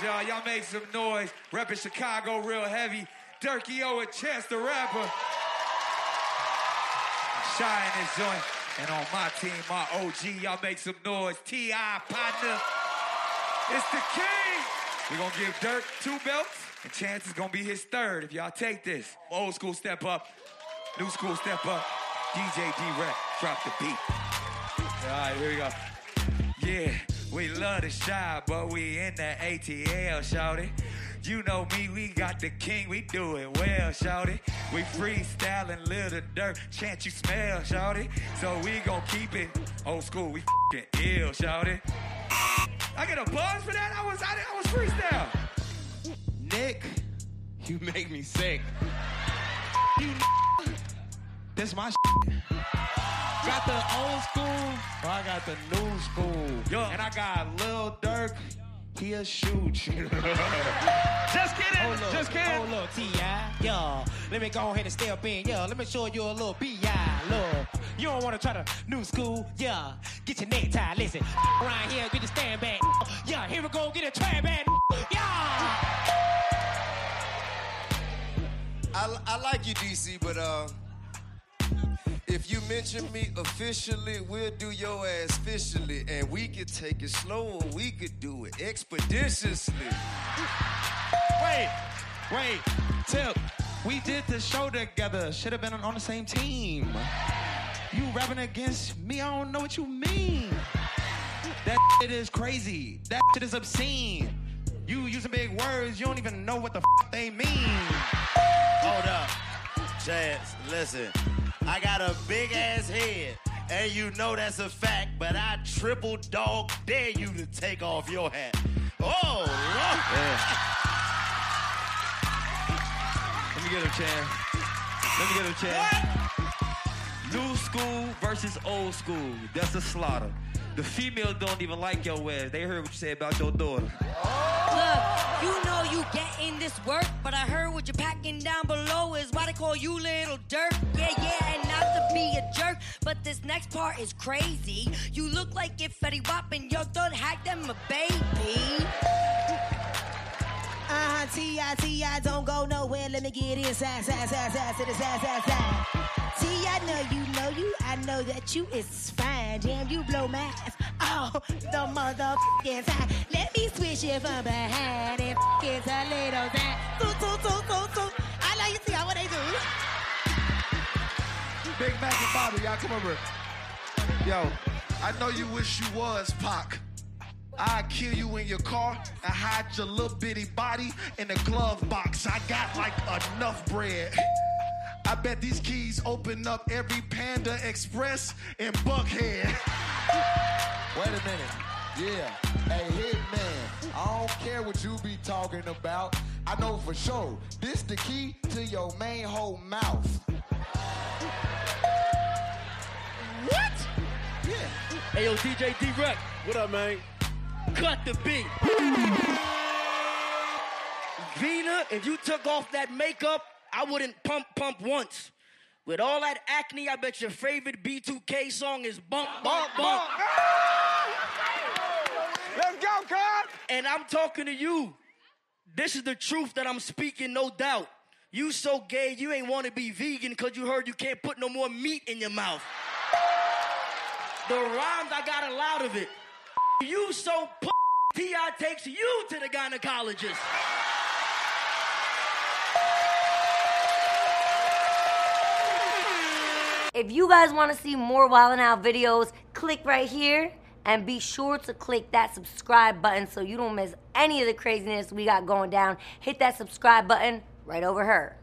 Y'all, y'all make some noise. Reppin' Chicago real heavy. Durkio and Chance the Rapper. Shy in joint. And on my team, my OG, y'all make some noise. T.I. partner. It's the king. We're gonna give Durk two belts, and Chance is gonna be his third if y'all take this. Old school step up, new school step up. DJ D-Wrek, drop the beat. All right, here we go. Yeah, we love the Chi, but we in the ATL, shout it. You know me, we got the king, we do it well, shout it. We freestyling little dirt, chant you smell, shout it. So we gon' keep it old school, we fing ill, shout it. I get a buzz for that? I was I, I was freestyle. Nick, you make me sick. You this my Got the old school, or I got the new school. Yo. And I got Lil Durk, he'll shoot you. Just kidding. Oh, look, Just kidding. Oh, look, T.I. Yeah. Let me go ahead and step in. Yeah. Let me show you a little B.I. Look. You don't want to try to new school. Yeah. Get your necktie. Listen. Around here, get your stand back. Yeah. Here we go. Get a try back. Yeah. I, I like you, DC, but uh, if you mention me officially, we'll do your ass officially, and we could take it slow, or we could do it expeditiously. wait, wait, Tip. We did the show together. Should have been on, on the same team. You rapping against me? I don't know what you mean. That shit is crazy. That shit is obscene. You using big words, you don't even know what the f- they mean. Hold up. Chance, listen. I got a big ass head. And you know that's a fact, but I triple dog dare you to take off your hat. Oh, Lord. Let me get a chance. Let me get a chance. New school versus old school. That's a slaughter. The females don't even like your ass. They heard what you said about your daughter. Oh, Look, you know you getting this work, but I heard what you're packing down below is why they call you little dirt. Yeah, yeah, and not to be a jerk, but this next part is crazy. You look like if Fetty Wap and Young Thug hacked them a baby. Uh-huh, T.I., T.I., don't go nowhere. Let me get inside, side, side, side, to the side, side, side. T.I., know you know you. I know that you is fine. Damn, you blow my. Oh, the motherfucking time. Let me it from behind and get a little time. Toot, toot, toot, toot, toot. I know you see how what they do. Big Mac and Bobby, y'all come over. Yo, I know you wish you was Pac. I'd kill you in your car and hide your little bitty body in the glove box. I got like enough bread. I bet these keys open up every Panda Express in Buckhead. Wait a minute. Yeah. Hey, Hitman, I don't care what you be talking about. I know for sure this the key to your main whole mouth. What? Yeah. Hey, yo, DJ D-Wrek. What up, man? Cut the beat. Vina, if you took off that makeup, I wouldn't pump pump once. With all that acne, I bet your favorite B2K song is Bump Bump Bump. Let's go, Cub. And I'm talking to you. This is the truth that I'm speaking, no doubt. You so gay, you ain't want to be vegan because you heard you can't put no more meat in your mouth. The rhymes, I got a lot of it. You so p- T.I. takes you to the gynecologist. If you guys want to see more Wild 'N Out videos, click right here and be sure to click that subscribe button so you don't miss any of the craziness we got going down. Hit that subscribe button right over here.